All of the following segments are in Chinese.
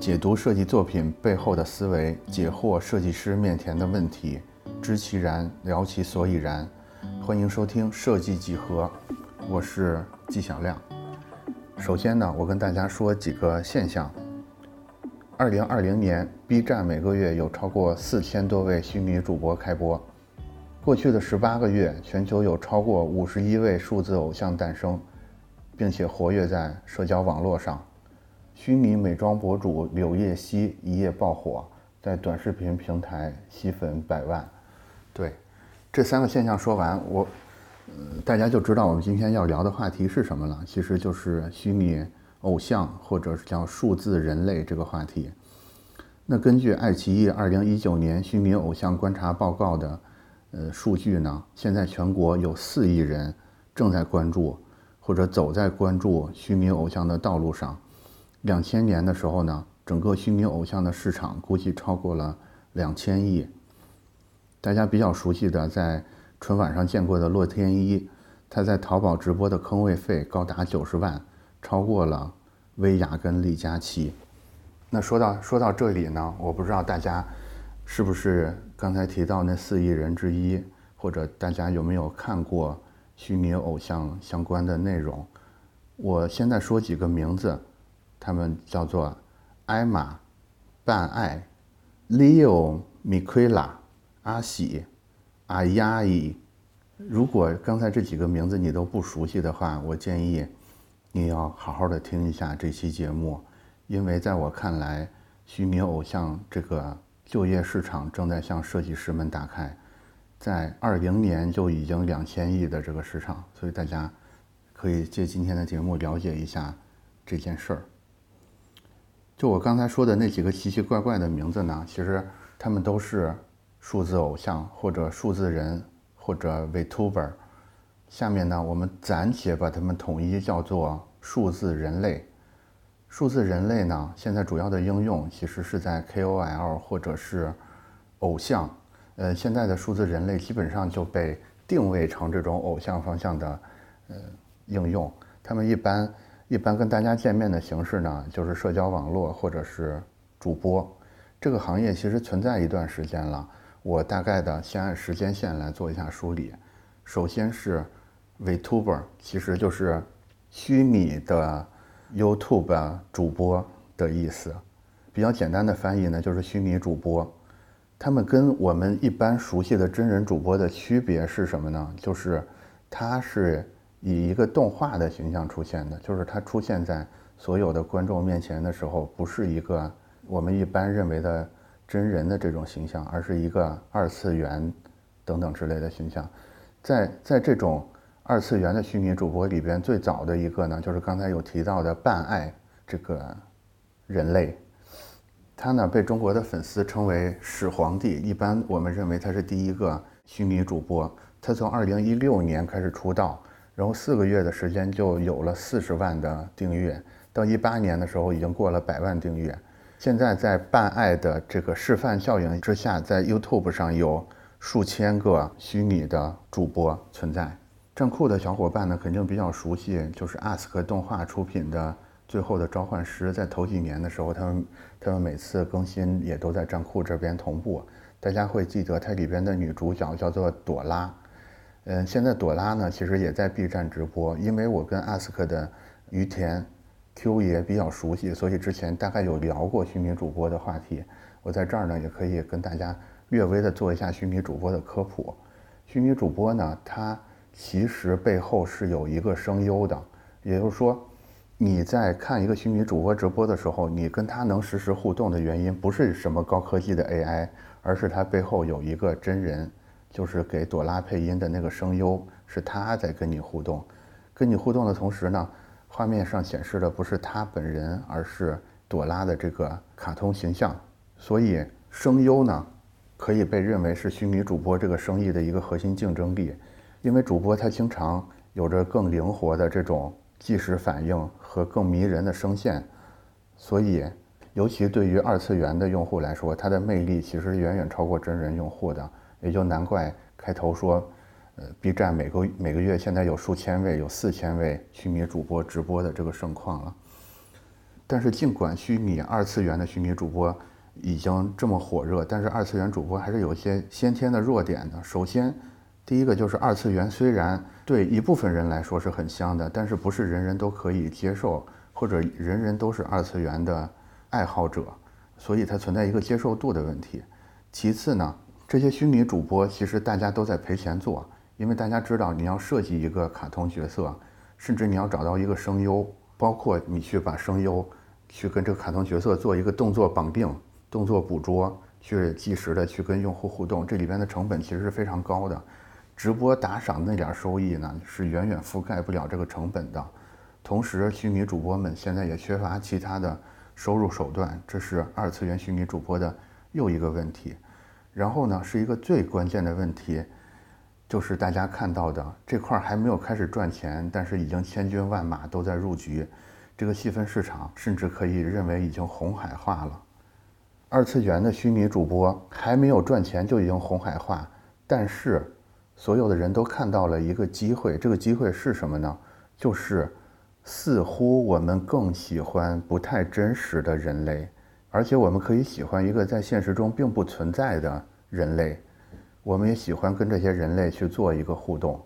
解读设计作品背后的思维，解惑设计师面前的问题，知其然，聊其所以然。欢迎收听设计几何，我是纪晓亮。首先呢，我跟大家说几个现象。二零二零年，B 站每个月有超过四千多位虚拟主播开播。过去的十八个月，全球有超过五十一位数字偶像诞生，并且活跃在社交网络上。虚拟美妆博主柳叶熙一夜爆火，在短视频平台吸粉百万。对，这三个现象说完，我，呃，大家就知道我们今天要聊的话题是什么了。其实就是虚拟偶像，或者是叫数字人类这个话题。那根据爱奇艺二零一九年虚拟偶像观察报告的，呃，数据呢，现在全国有四亿人正在关注，或者走在关注虚拟偶像的道路上。两千年的时候呢，整个虚拟偶像的市场估计超过了两千亿。大家比较熟悉的，在春晚上见过的洛天依，他在淘宝直播的坑位费高达九十万，超过了薇娅跟李佳琦。那说到说到这里呢，我不知道大家是不是刚才提到那四亿人之一，或者大家有没有看过虚拟偶像相关的内容？我现在说几个名字。他们叫做艾玛、半爱、Leo、米奎拉、阿喜、阿亚伊。如果刚才这几个名字你都不熟悉的话，我建议你要好好的听一下这期节目，因为在我看来，虚拟偶像这个就业市场正在向设计师们打开，在二零年就已经两千亿的这个市场，所以大家可以借今天的节目了解一下这件事儿。就我刚才说的那几个奇奇怪怪的名字呢，其实他们都是数字偶像或者数字人或者 Vtuber。下面呢，我们暂且把它们统一叫做数字人类。数字人类呢，现在主要的应用其实是在 KOL 或者是偶像。呃，现在的数字人类基本上就被定位成这种偶像方向的呃应用。他们一般。一般跟大家见面的形式呢，就是社交网络或者是主播。这个行业其实存在一段时间了。我大概的先按时间线来做一下梳理。首先是 Vtuber，其实就是虚拟的 YouTube 主播的意思。比较简单的翻译呢，就是虚拟主播。他们跟我们一般熟悉的真人主播的区别是什么呢？就是他是。以一个动画的形象出现的，就是它出现在所有的观众面前的时候，不是一个我们一般认为的真人的这种形象，而是一个二次元等等之类的形象。在在这种二次元的虚拟主播里边，最早的一个呢，就是刚才有提到的半爱这个人类，他呢被中国的粉丝称为始皇帝，一般我们认为他是第一个虚拟主播。他从二零一六年开始出道。然后四个月的时间就有了四十万的订阅，到一八年的时候已经过了百万订阅。现在在办爱的这个示范效应之下，在 YouTube 上有数千个虚拟的主播存在。站酷的小伙伴呢，肯定比较熟悉，就是 Ask 动画出品的《最后的召唤师》。在头几年的时候，他们他们每次更新也都在站酷这边同步。大家会记得它里边的女主角叫做朵拉。嗯，现在朵拉呢，其实也在 B 站直播。因为我跟 Ask 的于田 Q 爷比较熟悉，所以之前大概有聊过虚拟主播的话题。我在这儿呢，也可以跟大家略微的做一下虚拟主播的科普。虚拟主播呢，它其实背后是有一个声优的，也就是说，你在看一个虚拟主播直播的时候，你跟他能实时互动的原因，不是什么高科技的 AI，而是它背后有一个真人。就是给朵拉配音的那个声优，是他在跟你互动，跟你互动的同时呢，画面上显示的不是他本人，而是朵拉的这个卡通形象。所以声优呢，可以被认为是虚拟主播这个生意的一个核心竞争力，因为主播他经常有着更灵活的这种即时反应和更迷人的声线，所以尤其对于二次元的用户来说，它的魅力其实远远超过真人用户的。也就难怪开头说，呃，B 站每个每个月现在有数千位、有四千位虚拟主播直播的这个盛况了。但是尽管虚拟二次元的虚拟主播已经这么火热，但是二次元主播还是有一些先天的弱点的。首先，第一个就是二次元虽然对一部分人来说是很香的，但是不是人人都可以接受，或者人人都是二次元的爱好者，所以它存在一个接受度的问题。其次呢，这些虚拟主播其实大家都在赔钱做，因为大家知道你要设计一个卡通角色，甚至你要找到一个声优，包括你去把声优去跟这个卡通角色做一个动作绑定、动作捕捉，去即时的去跟用户互动，这里边的成本其实是非常高的。直播打赏那点收益呢，是远远覆盖不了这个成本的。同时，虚拟主播们现在也缺乏其他的收入手段，这是二次元虚拟主播的又一个问题。然后呢，是一个最关键的问题，就是大家看到的这块还没有开始赚钱，但是已经千军万马都在入局，这个细分市场甚至可以认为已经红海化了。二次元的虚拟主播还没有赚钱就已经红海化，但是。所有的人都看到了一个机会，这个机会是什么呢？就是似乎我们更喜欢不太真实的人类，而且我们可以喜欢一个在现实中并不存在的人类，我们也喜欢跟这些人类去做一个互动。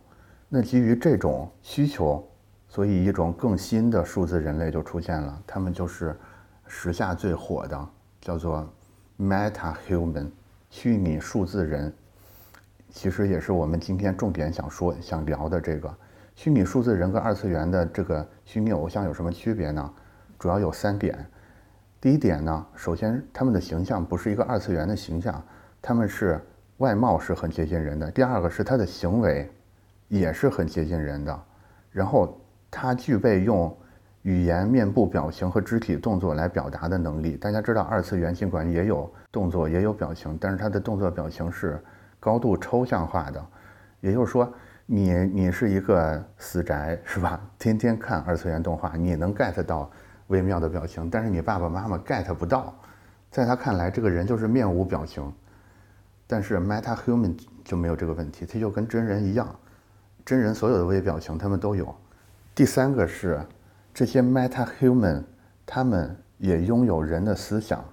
那基于这种需求，所以一种更新的数字人类就出现了，他们就是时下最火的，叫做 Meta Human，虚拟数字人。其实也是我们今天重点想说、想聊的这个虚拟数字人跟二次元的这个虚拟偶像有什么区别呢？主要有三点。第一点呢，首先他们的形象不是一个二次元的形象，他们是外貌是很接近人的。第二个是他的行为也是很接近人的，然后他具备用语言、面部表情和肢体动作来表达的能力。大家知道，二次元尽管也有动作、也有表情，但是他的动作表情是。高度抽象化的，也就是说，你你是一个死宅是吧？天天看二次元动画，你能 get 到微妙的表情，但是你爸爸妈妈 get 不到，在他看来，这个人就是面无表情。但是 Meta Human 就没有这个问题，他就跟真人一样，真人所有的微表情他们都有。第三个是，这些 Meta Human 他们也拥有人的思想。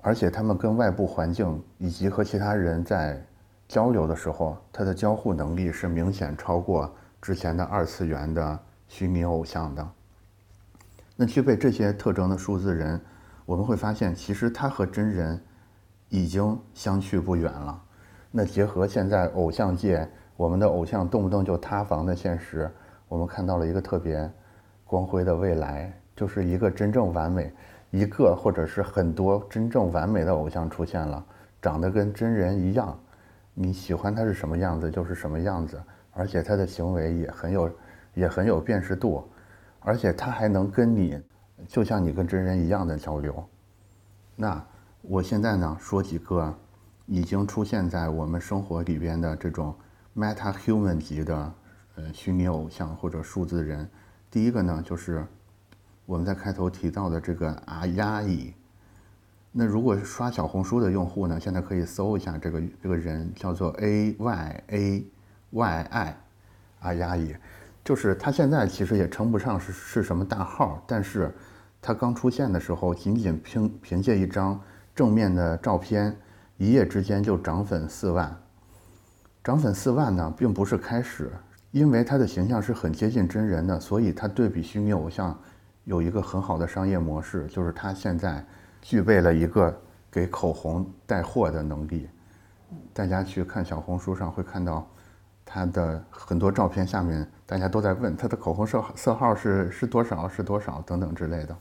而且他们跟外部环境以及和其他人在交流的时候，他的交互能力是明显超过之前的二次元的虚拟偶像的。那具备这些特征的数字人，我们会发现，其实他和真人已经相去不远了。那结合现在偶像界，我们的偶像动不动就塌房的现实，我们看到了一个特别光辉的未来，就是一个真正完美。一个或者是很多真正完美的偶像出现了，长得跟真人一样，你喜欢他是什么样子就是什么样子，而且他的行为也很有，也很有辨识度，而且他还能跟你，就像你跟真人一样的交流。那我现在呢说几个已经出现在我们生活里边的这种 meta human 级的呃虚拟偶像或者数字人，第一个呢就是。我们在开头提到的这个阿丫伊，那如果刷小红书的用户呢，现在可以搜一下这个这个人，叫做 A Y A Y I，阿丫伊，就是他现在其实也称不上是是什么大号，但是他刚出现的时候，仅仅凭凭借一张正面的照片，一夜之间就涨粉四万，涨粉四万呢，并不是开始，因为他的形象是很接近真人的，所以他对比虚拟偶像。有一个很好的商业模式，就是他现在具备了一个给口红带货的能力。大家去看小红书上会看到他的很多照片，下面大家都在问他的口红色色号是是多少是多少等等之类的。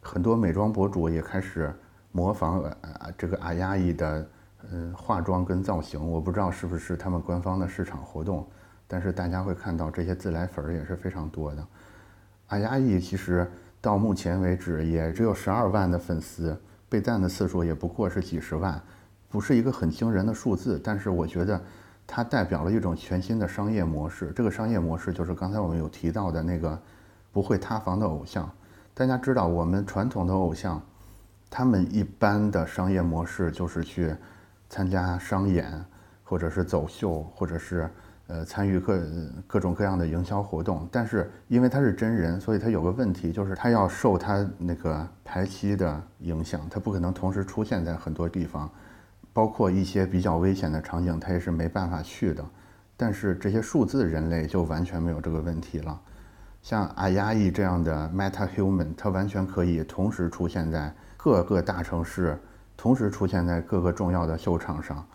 很多美妆博主也开始模仿呃这个阿丫伊的呃化妆跟造型，我不知道是不是他们官方的市场活动，但是大家会看到这些自来粉也是非常多的。阿丫伊其实到目前为止也只有十二万的粉丝，被赞的次数也不过是几十万，不是一个很惊人的数字。但是我觉得它代表了一种全新的商业模式。这个商业模式就是刚才我们有提到的那个不会塌房的偶像。大家知道，我们传统的偶像，他们一般的商业模式就是去参加商演，或者是走秀，或者是呃，参与各各种各样的营销活动，但是因为他是真人，所以他有个问题，就是他要受他那个排期的影响，他不可能同时出现在很多地方，包括一些比较危险的场景，他也是没办法去的。但是这些数字人类就完全没有这个问题了，像阿亚伊这样的 Meta Human，他完全可以同时出现在各个大城市，同时出现在各个重要的秀场上。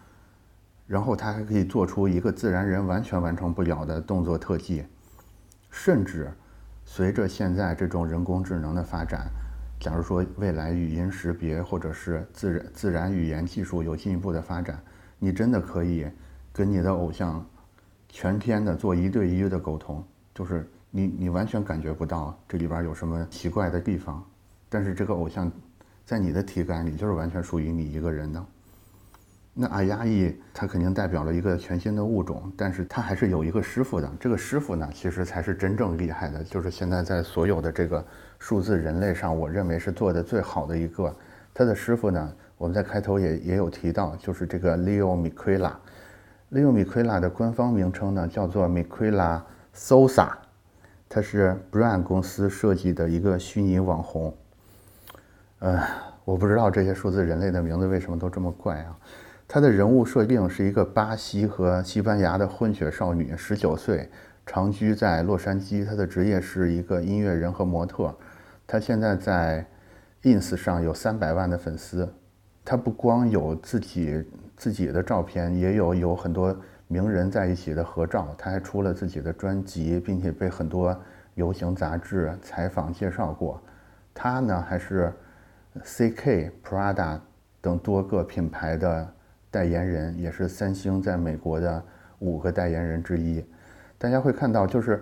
然后他还可以做出一个自然人完全完成不了的动作特技，甚至随着现在这种人工智能的发展，假如说未来语音识别或者是自然自然语言技术有进一步的发展，你真的可以跟你的偶像全天的做一对一的沟通，就是你你完全感觉不到这里边有什么奇怪的地方，但是这个偶像在你的体感里就是完全属于你一个人的。那阿亚伊它肯定代表了一个全新的物种，但是它还是有一个师傅的。这个师傅呢，其实才是真正厉害的，就是现在在所有的这个数字人类上，我认为是做的最好的一个。他的师傅呢，我们在开头也也有提到，就是这个 Leo Miquela。Leo Miquela 的官方名称呢叫做 Miquela Sosa，他是 Brand 公司设计的一个虚拟网红。呃，我不知道这些数字人类的名字为什么都这么怪啊。她的人物设定是一个巴西和西班牙的混血少女，十九岁，长居在洛杉矶。她的职业是一个音乐人和模特。她现在在 ins 上有三百万的粉丝。她不光有自己自己的照片，也有有很多名人在一起的合照。她还出了自己的专辑，并且被很多流行杂志采访介绍过。她呢，还是 CK、Prada 等多个品牌的。代言人也是三星在美国的五个代言人之一。大家会看到，就是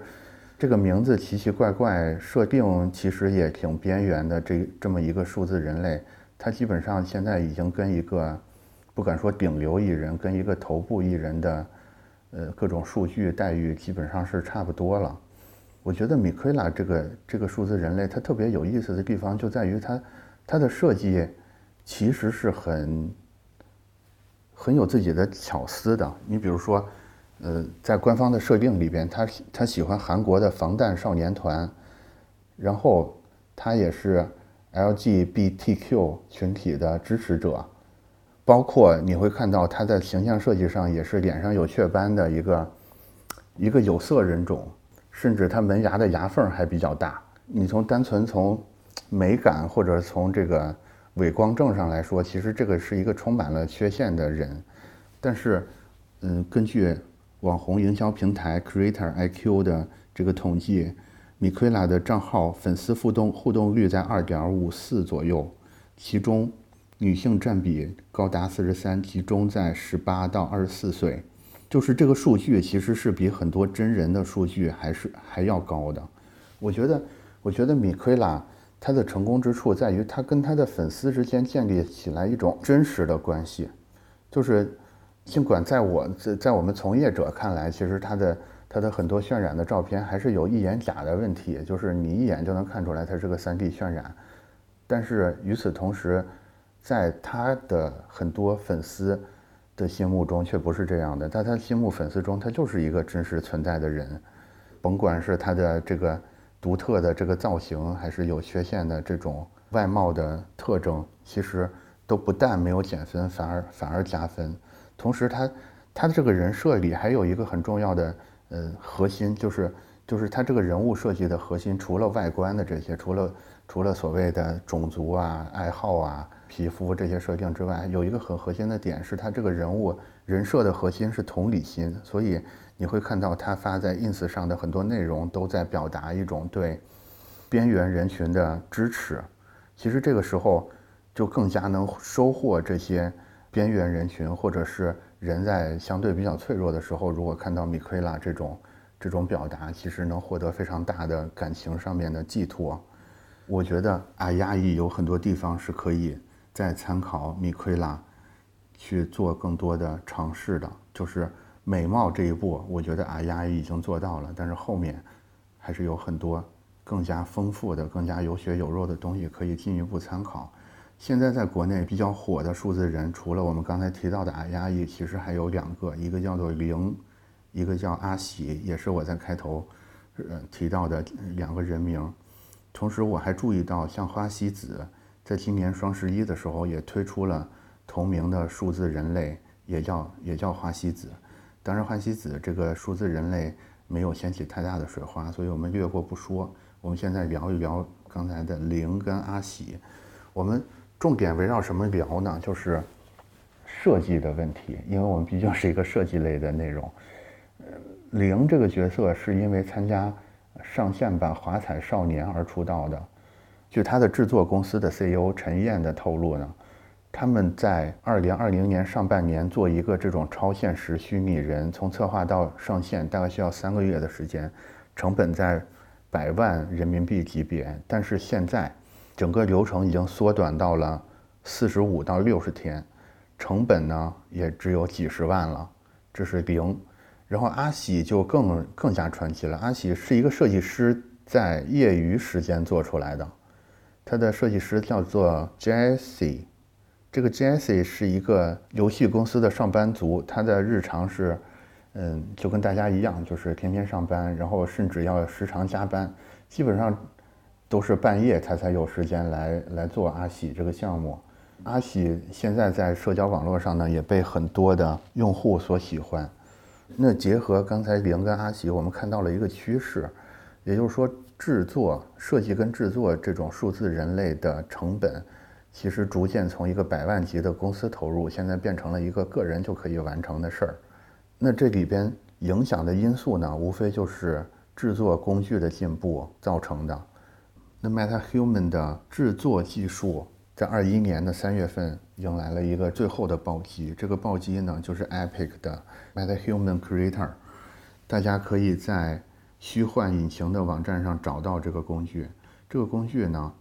这个名字奇奇怪怪，设定其实也挺边缘的。这这么一个数字人类，他基本上现在已经跟一个不敢说顶流艺人，跟一个头部艺人的呃各种数据待遇基本上是差不多了。我觉得米奎拉这个这个数字人类，它特别有意思的地方就在于它它的设计其实是很。很有自己的巧思的。你比如说，呃，在官方的设定里边，他他喜欢韩国的防弹少年团，然后他也是 LGBTQ 群体的支持者，包括你会看到他在形象设计上也是脸上有雀斑的一个一个有色人种，甚至他门牙的牙缝还比较大。你从单纯从美感或者从这个。伪光正上来说，其实这个是一个充满了缺陷的人，但是，嗯，根据网红营销平台 Creator IQ 的这个统计，米奎拉的账号粉丝互动互动率在二点五四左右，其中女性占比高达四十三，集中在十八到二十四岁，就是这个数据其实是比很多真人的数据还是还要高的。我觉得，我觉得米奎拉。他的成功之处在于，他跟他的粉丝之间建立起来一种真实的关系，就是尽管在我在在我们从业者看来，其实他的他的很多渲染的照片还是有一眼假的问题，就是你一眼就能看出来它是个 3D 渲染。但是与此同时，在他的很多粉丝的心目中却不是这样的，在他心目粉丝中，他就是一个真实存在的人，甭管是他的这个。独特的这个造型，还是有缺陷的这种外貌的特征，其实都不但没有减分，反而反而加分。同时，他他的这个人设里还有一个很重要的呃核心，就是就是他这个人物设计的核心，除了外观的这些，除了除了所谓的种族啊、爱好啊、皮肤这些设定之外，有一个很核心的点，是他这个人物人设的核心是同理心，所以。你会看到他发在 ins 上的很多内容都在表达一种对边缘人群的支持。其实这个时候就更加能收获这些边缘人群，或者是人在相对比较脆弱的时候，如果看到米奎拉这种这种表达，其实能获得非常大的感情上面的寄托。我觉得阿亚伊有很多地方是可以再参考米奎拉去做更多的尝试的，就是。美貌这一步，我觉得阿丫已经做到了，但是后面还是有很多更加丰富的、更加有血有肉的东西可以进一步参考。现在在国内比较火的数字人，除了我们刚才提到的阿丫伊，其实还有两个，一个叫做零一个叫阿喜，也是我在开头呃提到的两个人名。同时，我还注意到，像花西子在今年双十一的时候也推出了同名的数字人类，也叫也叫花西子。当然，花西子这个数字人类没有掀起太大的水花，所以我们略过不说。我们现在聊一聊刚才的零跟阿喜，我们重点围绕什么聊呢？就是设计的问题，因为我们毕竟是一个设计类的内容。零这个角色是因为参加。上线版《华彩少年》而出道的，据他的制作公司的 CEO 陈燕的透露呢，他们在2020年上半年做一个这种超现实虚拟人，从策划到上线大概需要三个月的时间，成本在百万人民币级别。但是现在整个流程已经缩短到了四十五到六十天，成本呢也只有几十万了，这是零。然后阿喜就更更加传奇了。阿喜是一个设计师，在业余时间做出来的。他的设计师叫做 Jesse，这个 Jesse 是一个游戏公司的上班族。他的日常是，嗯，就跟大家一样，就是天天上班，然后甚至要时常加班，基本上都是半夜他才有时间来来做阿喜这个项目。阿喜现在在社交网络上呢，也被很多的用户所喜欢。那结合刚才零跟阿喜，我们看到了一个趋势，也就是说，制作设计跟制作这种数字人类的成本，其实逐渐从一个百万级的公司投入，现在变成了一个个人就可以完成的事儿。那这里边影响的因素呢，无非就是制作工具的进步造成的。那 MetaHuman 的制作技术。在二一年的三月份，迎来了一个最后的暴击。这个暴击呢，就是 Epic 的 MetaHuman Creator。大家可以在虚幻引擎的网站上找到这个工具。这个工具呢，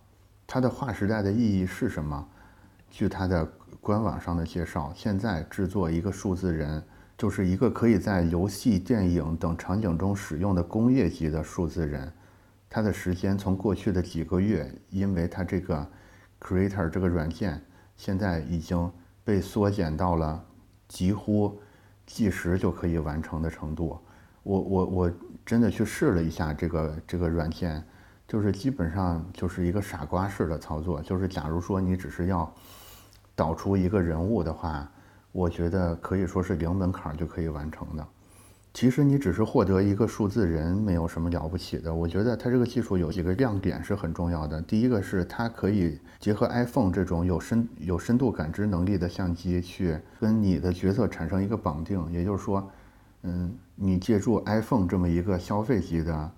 它的划时代的意义是什么？据它的官网上的介绍，现在制作一个数字人，就是一个可以在游戏、电影等场景中使用的工业级的数字人。它的时间从过去的几个月，因为它这个。Creator 这个软件现在已经被缩减到了几乎计时就可以完成的程度。我我我真的去试了一下这个这个软件，就是基本上就是一个傻瓜式的操作。就是假如说你只是要导出一个人物的话，我觉得可以说是零门槛就可以完成的。其实你只是获得一个数字人，没有什么了不起的。我觉得它这个技术有几个亮点是很重要的。第一个是它可以结合 iPhone 这种有深有深度感知能力的相机，去跟你的角色产生一个绑定。也就是说，嗯，你借助 iPhone 这么一个消费级的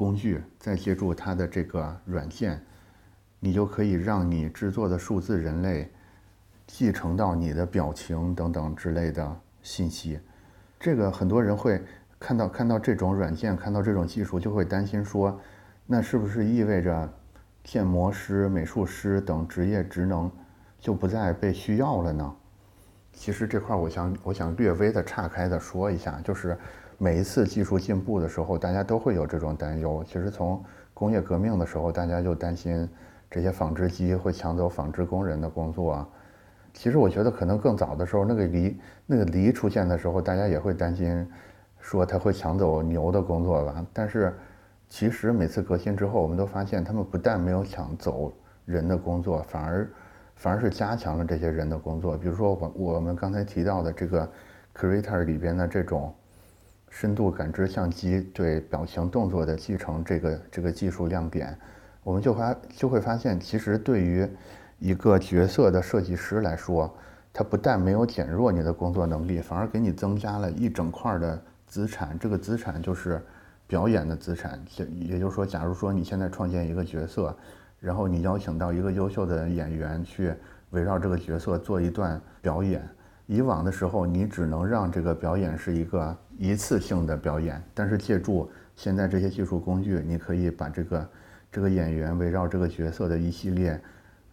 工具，再借助它的这个软件，你就可以让你制作的数字人类继承到你的表情等等之类的信息。这个很多人会看到看到这种软件，看到这种技术，就会担心说，那是不是意味着建模师、美术师等职业职能就不再被需要了呢？其实这块我想我想略微的岔开的说一下，就是每一次技术进步的时候，大家都会有这种担忧。其实从工业革命的时候，大家就担心这些纺织机会抢走纺织工人的工作。其实我觉得可能更早的时候，那个犁那个犁出现的时候，大家也会担心，说它会抢走牛的工作吧。但是，其实每次革新之后，我们都发现，他们不但没有抢走人的工作，反而反而是加强了这些人的工作。比如说我我们刚才提到的这个 Creator 里边的这种深度感知相机对表情动作的继承，这个这个技术亮点，我们就发就会发现，其实对于一个角色的设计师来说，他不但没有减弱你的工作能力，反而给你增加了一整块的资产。这个资产就是表演的资产。也也就是说，假如说你现在创建一个角色，然后你邀请到一个优秀的演员去围绕这个角色做一段表演，以往的时候你只能让这个表演是一个一次性的表演，但是借助现在这些技术工具，你可以把这个这个演员围绕这个角色的一系列。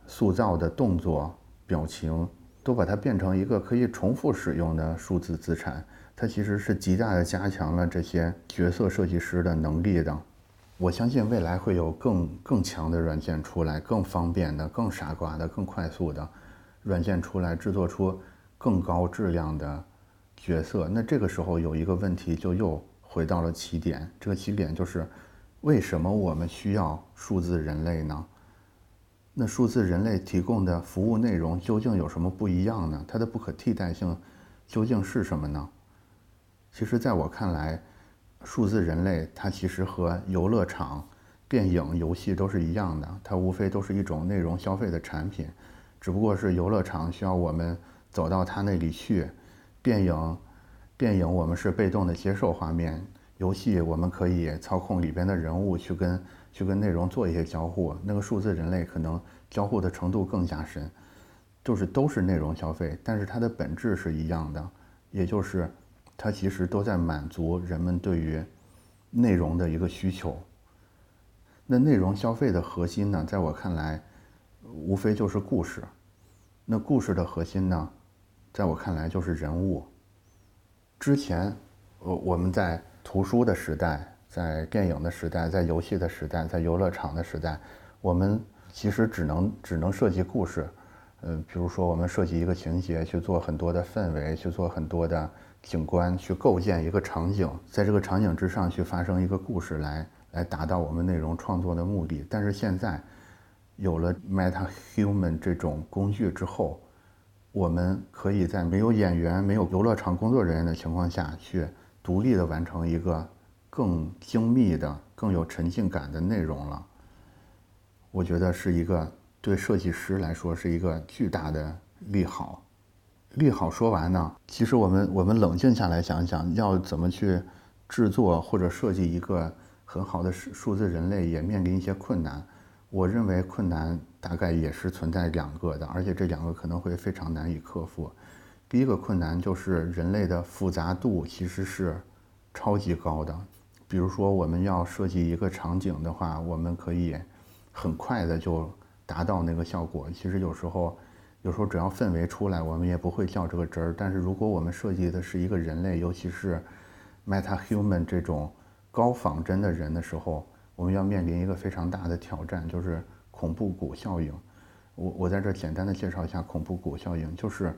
塑造的动作、表情，都把它变成一个可以重复使用的数字资产。它其实是极大的加强了这些角色设计师的能力的。我相信未来会有更更强的软件出来，更方便的、更傻瓜的、更快速的软件出来，制作出更高质量的角色。那这个时候有一个问题就又回到了起点，这个起点就是为什么我们需要数字人类呢？那数字人类提供的服务内容究竟有什么不一样呢？它的不可替代性究竟是什么呢？其实，在我看来，数字人类它其实和游乐场、电影、游戏都是一样的，它无非都是一种内容消费的产品，只不过是游乐场需要我们走到它那里去，电影，电影我们是被动的接受画面，游戏我们可以操控里边的人物去跟。去跟内容做一些交互，那个数字人类可能交互的程度更加深，就是都是内容消费，但是它的本质是一样的，也就是它其实都在满足人们对于内容的一个需求。那内容消费的核心呢，在我看来，无非就是故事。那故事的核心呢，在我看来就是人物。之前，我我们在图书的时代。在电影的时代，在游戏的时代，在游乐场的时代，我们其实只能只能设计故事，呃，比如说我们设计一个情节，去做很多的氛围，去做很多的景观，去构建一个场景，在这个场景之上去发生一个故事，来来达到我们内容创作的目的。但是现在有了 Meta Human 这种工具之后，我们可以在没有演员、没有游乐场工作人员的情况下去独立的完成一个。更精密的、更有沉浸感的内容了，我觉得是一个对设计师来说是一个巨大的利好。利好说完呢，其实我们我们冷静下来想一想，要怎么去制作或者设计一个很好的数字人类，也面临一些困难。我认为困难大概也是存在两个的，而且这两个可能会非常难以克服。第一个困难就是人类的复杂度其实是超级高的。比如说，我们要设计一个场景的话，我们可以很快的就达到那个效果。其实有时候，有时候只要氛围出来，我们也不会较这个真儿。但是如果我们设计的是一个人类，尤其是 meta human 这种高仿真的人的时候，我们要面临一个非常大的挑战，就是恐怖谷效应。我我在这简单的介绍一下恐怖谷效应，就是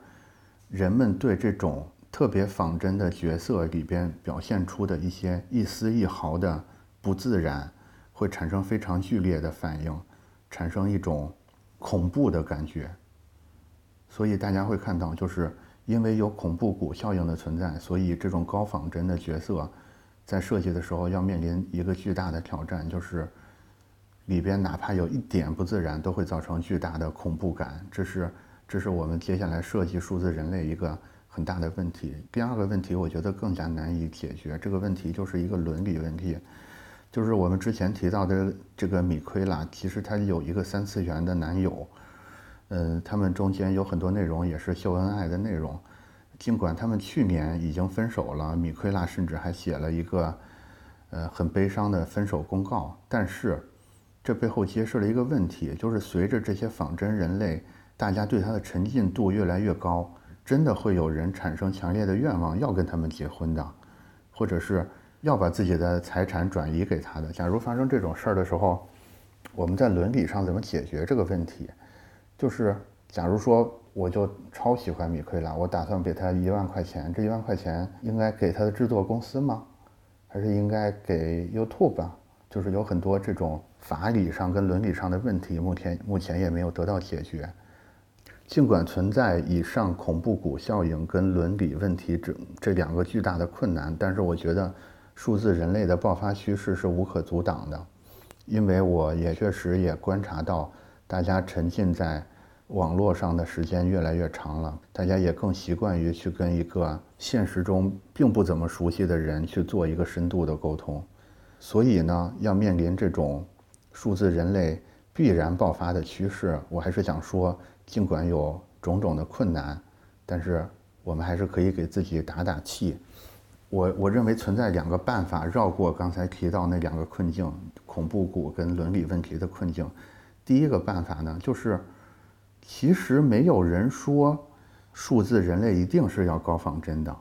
人们对这种。特别仿真的角色里边表现出的一些一丝一毫的不自然，会产生非常剧烈的反应，产生一种恐怖的感觉。所以大家会看到，就是因为有恐怖谷效应的存在，所以这种高仿真的角色在设计的时候要面临一个巨大的挑战，就是里边哪怕有一点不自然，都会造成巨大的恐怖感。这是这是我们接下来设计数字人类一个。很大的问题。第二个问题，我觉得更加难以解决。这个问题就是一个伦理问题，就是我们之前提到的这个米奎拉，其实他有一个三次元的男友，嗯，他们中间有很多内容也是秀恩爱的内容。尽管他们去年已经分手了，米奎拉甚至还写了一个，呃，很悲伤的分手公告。但是，这背后揭示了一个问题，就是随着这些仿真人类，大家对他的沉浸度越来越高。真的会有人产生强烈的愿望要跟他们结婚的，或者是要把自己的财产转移给他的。假如发生这种事儿的时候，我们在伦理上怎么解决这个问题？就是，假如说我就超喜欢米奎拉，我打算给他一万块钱，这一万块钱应该给他的制作公司吗？还是应该给 YouTube？就是有很多这种法理上跟伦理上的问题，目前目前也没有得到解决。尽管存在以上恐怖谷效应跟伦理问题这这两个巨大的困难，但是我觉得数字人类的爆发趋势是无可阻挡的，因为我也确实也观察到，大家沉浸在网络上的时间越来越长了，大家也更习惯于去跟一个现实中并不怎么熟悉的人去做一个深度的沟通，所以呢，要面临这种数字人类必然爆发的趋势，我还是想说。尽管有种种的困难，但是我们还是可以给自己打打气。我我认为存在两个办法绕过刚才提到那两个困境：恐怖谷跟伦理问题的困境。第一个办法呢，就是其实没有人说数字人类一定是要高仿真的。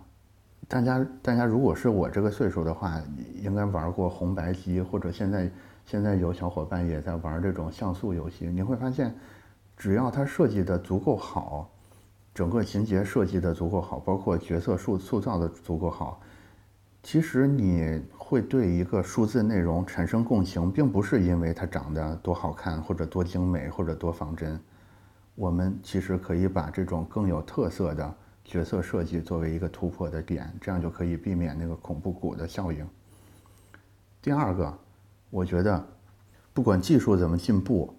大家大家如果是我这个岁数的话，应该玩过红白机，或者现在现在有小伙伴也在玩这种像素游戏，你会发现。只要它设计的足够好，整个情节设计的足够好，包括角色塑塑造的足够好，其实你会对一个数字内容产生共情，并不是因为它长得多好看，或者多精美，或者多仿真。我们其实可以把这种更有特色的角色设计作为一个突破的点，这样就可以避免那个恐怖谷的效应。第二个，我觉得，不管技术怎么进步，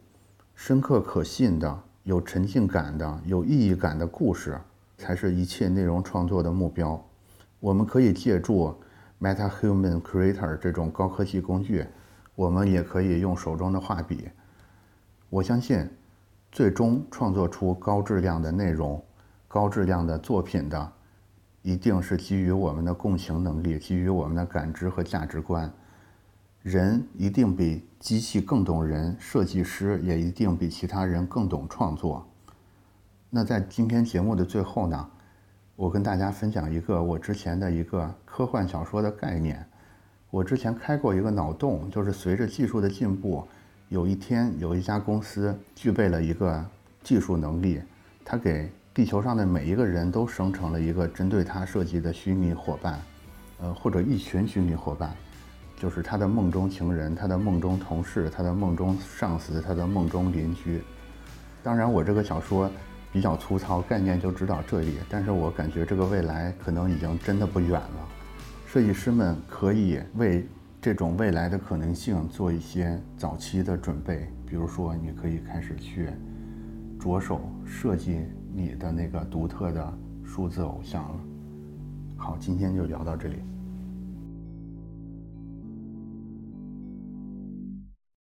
深刻可信的。有沉浸感的、有意义感的故事，才是一切内容创作的目标。我们可以借助 MetaHuman Creator 这种高科技工具，我们也可以用手中的画笔。我相信，最终创作出高质量的内容、高质量的作品的，一定是基于我们的共情能力，基于我们的感知和价值观。人一定比机器更懂人，设计师也一定比其他人更懂创作。那在今天节目的最后呢，我跟大家分享一个我之前的一个科幻小说的概念。我之前开过一个脑洞，就是随着技术的进步，有一天有一家公司具备了一个技术能力，它给地球上的每一个人都生成了一个针对他设计的虚拟伙伴，呃，或者一群虚拟伙伴。就是他的梦中情人，他的梦中同事，他的梦中上司，他的梦中邻居。当然，我这个小说比较粗糙，概念就指导这里。但是我感觉这个未来可能已经真的不远了。设计师们可以为这种未来的可能性做一些早期的准备，比如说，你可以开始去着手设计你的那个独特的数字偶像了。好，今天就聊到这里。